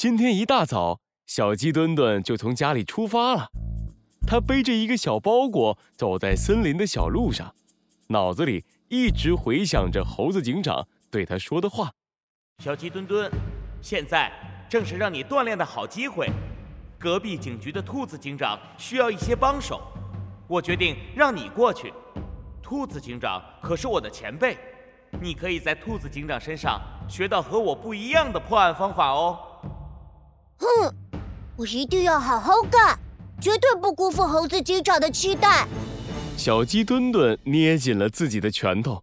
今天一大早，小鸡墩墩就从家里出发了。他背着一个小包裹，走在森林的小路上，脑子里一直回想着猴子警长对他说的话：“小鸡墩墩，现在正是让你锻炼的好机会。隔壁警局的兔子警长需要一些帮手，我决定让你过去。兔子警长可是我的前辈，你可以在兔子警长身上学到和我不一样的破案方法哦。”哼，我一定要好好干。绝对不辜负猴子警长的期待。小鸡墩墩捏紧了自己的拳头，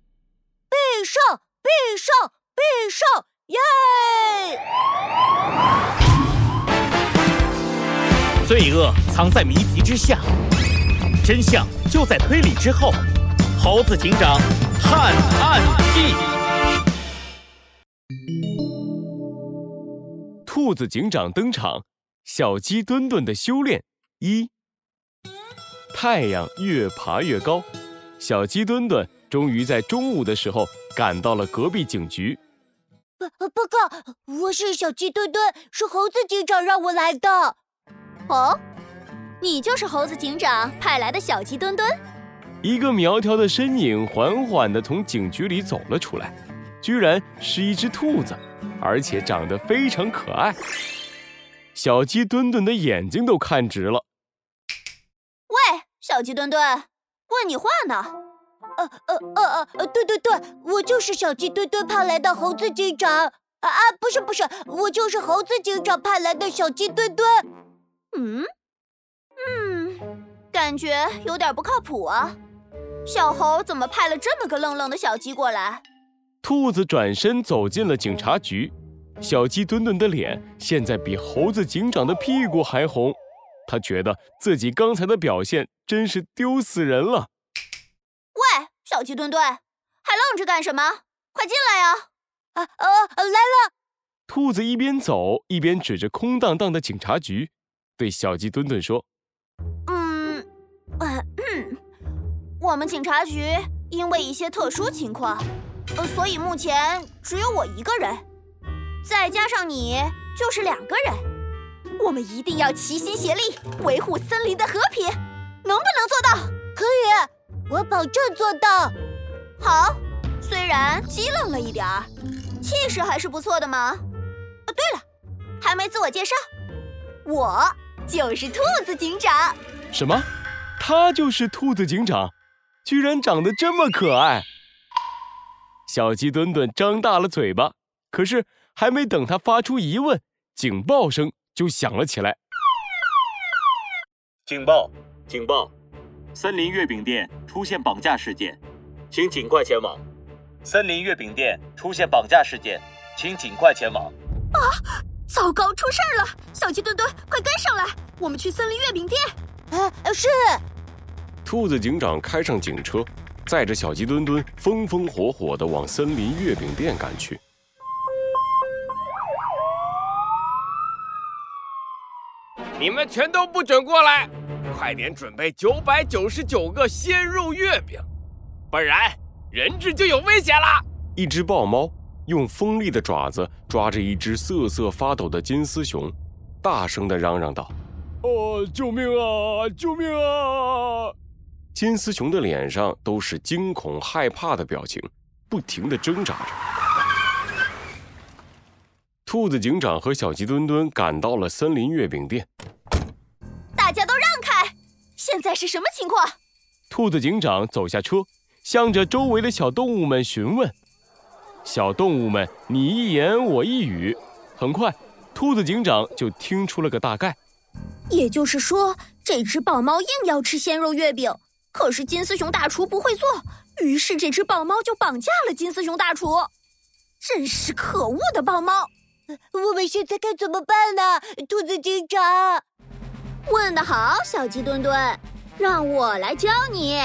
必胜！必胜！必胜！耶！罪恶藏在谜题之下，真相就在推理之后。猴子警长探兔子警长登场，小鸡墩墩的修炼。一，太阳越爬越高，小鸡墩墩终于在中午的时候赶到了隔壁警局。报报告，我是小鸡墩墩，是猴子警长让我来的。哦，你就是猴子警长派来的小鸡墩墩？一个苗条的身影缓缓地从警局里走了出来，居然是一只兔子，而且长得非常可爱。小鸡墩墩的眼睛都看直了。喂，小鸡墩墩，问你话呢。呃呃呃呃，对对对，我就是小鸡墩墩派来的猴子警长。啊啊，不是不是，我就是猴子警长派来的小鸡墩墩。嗯嗯，感觉有点不靠谱啊。小猴怎么派了这么个愣愣的小鸡过来？兔子转身走进了警察局。小鸡墩墩的脸现在比猴子警长的屁股还红，他觉得自己刚才的表现真是丢死人了。喂，小鸡墩墩，还愣着干什么？快进来呀！啊啊，来了！兔子一边走一边指着空荡荡的警察局，对小鸡墩墩说：“嗯，嗯，我们警察局因为一些特殊情况，呃，所以目前只有我一个人。”再加上你，就是两个人。我们一定要齐心协力，维护森林的和平。能不能做到？可以，我保证做到。好，虽然机灵了一点儿，气势还是不错的嘛。哦，对了，还没自我介绍，我就是兔子警长。什么？他就是兔子警长？居然长得这么可爱！小鸡墩墩张大了嘴巴，可是。还没等他发出疑问，警报声就响了起来。警报！警报！森林月饼店出现绑架事件，请尽快前往。森林月饼店出现绑架事件，请尽快前往。啊！糟糕，出事了！小鸡墩墩，快跟上来，我们去森林月饼店。啊，是。兔子警长开上警车，载着小鸡墩墩，风风火火的往森林月饼店赶去。你们全都不准过来！快点准备九百九十九个鲜肉月饼，不然人质就有危险了。一只豹猫用锋利的爪子抓着一只瑟瑟发抖的金丝熊，大声地嚷嚷道：“哦，救命啊！救命啊！”金丝熊的脸上都是惊恐害怕的表情，不停地挣扎着。兔子警长和小鸡墩墩赶到了森林月饼店。大家都让开！现在是什么情况？兔子警长走下车，向着周围的小动物们询问。小动物们你一言我一语，很快，兔子警长就听出了个大概。也就是说，这只豹猫硬要吃鲜肉月饼，可是金丝熊大厨不会做，于是这只豹猫就绑架了金丝熊大厨。真是可恶的豹猫！我们现在该怎么办呢？兔子警长。问得好，小鸡墩墩，让我来教你。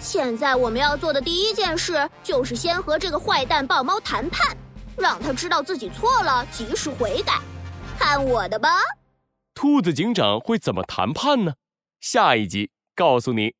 现在我们要做的第一件事，就是先和这个坏蛋豹猫谈判，让他知道自己错了，及时悔改。看我的吧！兔子警长会怎么谈判呢？下一集告诉你。